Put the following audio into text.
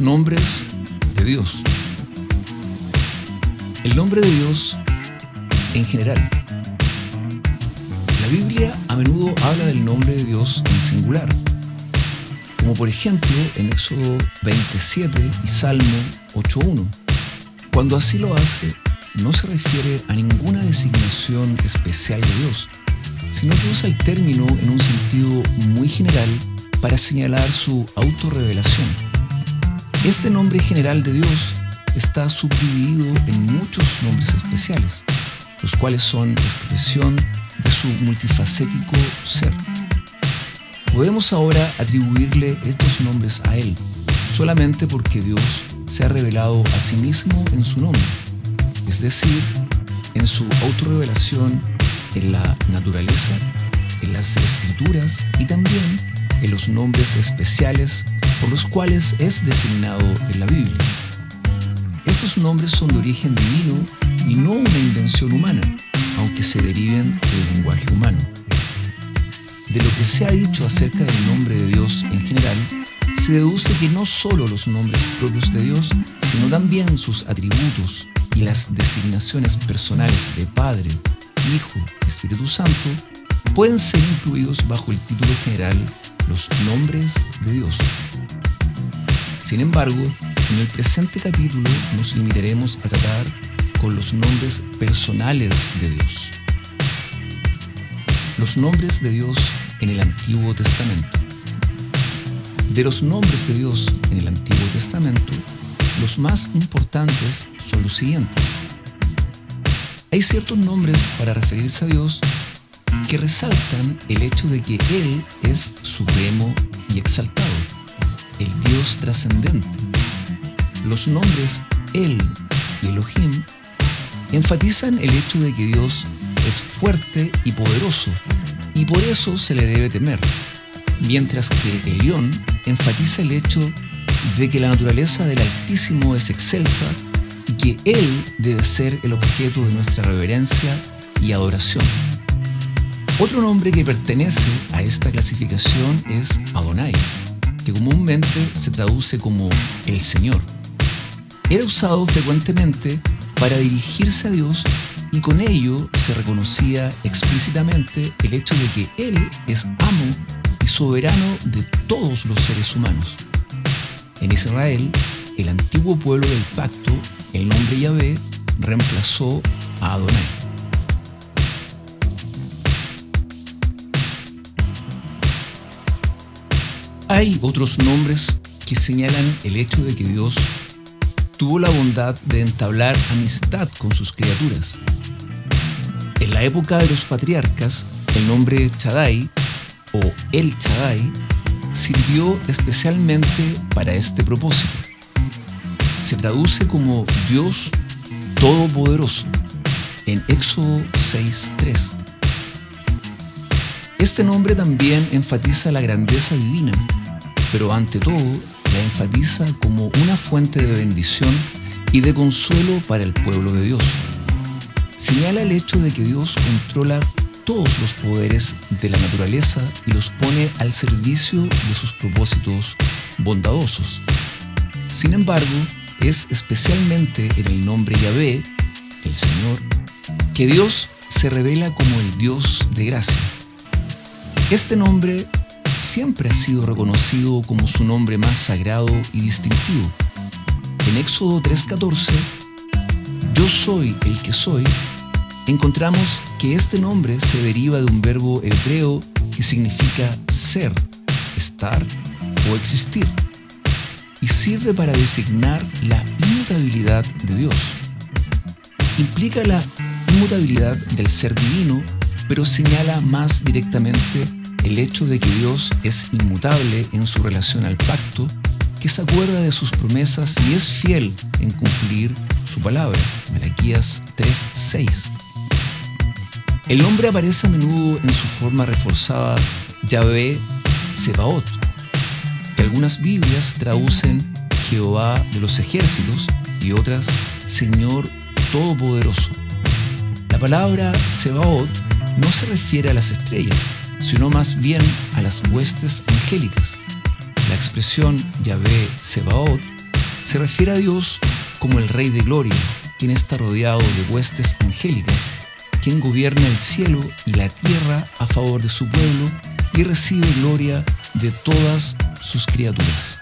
Nombres de Dios. El nombre de Dios en general. La Biblia a menudo habla del nombre de Dios en singular, como por ejemplo en Éxodo 27 y Salmo 8.1. Cuando así lo hace, no se refiere a ninguna designación especial de Dios, sino que usa el término en un sentido muy general para señalar su autorrevelación. Este nombre general de Dios está subdividido en muchos nombres especiales, los cuales son expresión de su multifacético ser. Podemos ahora atribuirle estos nombres a Él, solamente porque Dios se ha revelado a sí mismo en su nombre, es decir, en su autorrevelación en la naturaleza, en las escrituras y también en los nombres especiales por los cuales es designado en la Biblia. Estos nombres son de origen divino y no una invención humana, aunque se deriven del lenguaje humano. De lo que se ha dicho acerca del nombre de Dios en general, se deduce que no solo los nombres propios de Dios, sino también sus atributos y las designaciones personales de Padre, Hijo Espíritu Santo pueden ser incluidos bajo el título general los nombres de Dios. Sin embargo, en el presente capítulo nos limitaremos a tratar con los nombres personales de Dios. Los nombres de Dios en el Antiguo Testamento. De los nombres de Dios en el Antiguo Testamento, los más importantes son los siguientes. Hay ciertos nombres para referirse a Dios que resaltan el hecho de que Él es supremo y exaltado, el Dios trascendente. Los nombres Él y Elohim enfatizan el hecho de que Dios es fuerte y poderoso y por eso se le debe temer, mientras que Elión enfatiza el hecho de que la naturaleza del Altísimo es excelsa y que Él debe ser el objeto de nuestra reverencia y adoración. Otro nombre que pertenece a esta clasificación es Adonai, que comúnmente se traduce como el Señor. Era usado frecuentemente para dirigirse a Dios y con ello se reconocía explícitamente el hecho de que Él es amo y soberano de todos los seres humanos. En Israel, el antiguo pueblo del pacto, el nombre Yahvé reemplazó a Adonai. Hay otros nombres que señalan el hecho de que Dios tuvo la bondad de entablar amistad con sus criaturas. En la época de los patriarcas, el nombre Chadai o El Chadai sirvió especialmente para este propósito. Se traduce como Dios Todopoderoso en Éxodo 6.3. Este nombre también enfatiza la grandeza divina pero ante todo la enfatiza como una fuente de bendición y de consuelo para el pueblo de Dios. Señala el hecho de que Dios controla todos los poderes de la naturaleza y los pone al servicio de sus propósitos bondadosos. Sin embargo, es especialmente en el nombre Yahvé, el Señor, que Dios se revela como el Dios de gracia. Este nombre siempre ha sido reconocido como su nombre más sagrado y distintivo. En Éxodo 3:14, yo soy el que soy, encontramos que este nombre se deriva de un verbo hebreo que significa ser, estar o existir, y sirve para designar la inmutabilidad de Dios. Implica la inmutabilidad del ser divino, pero señala más directamente el hecho de que Dios es inmutable en su relación al pacto, que se acuerda de sus promesas y es fiel en cumplir su palabra. Malaquías 3:6. El nombre aparece a menudo en su forma reforzada Yahvé Sebaot, que algunas Biblias traducen Jehová de los ejércitos y otras Señor Todopoderoso. La palabra Sebaot no se refiere a las estrellas, sino más bien a las huestes angélicas. La expresión Yahvé Sebaot se refiere a Dios como el Rey de Gloria, quien está rodeado de huestes angélicas, quien gobierna el cielo y la tierra a favor de su pueblo y recibe gloria de todas sus criaturas.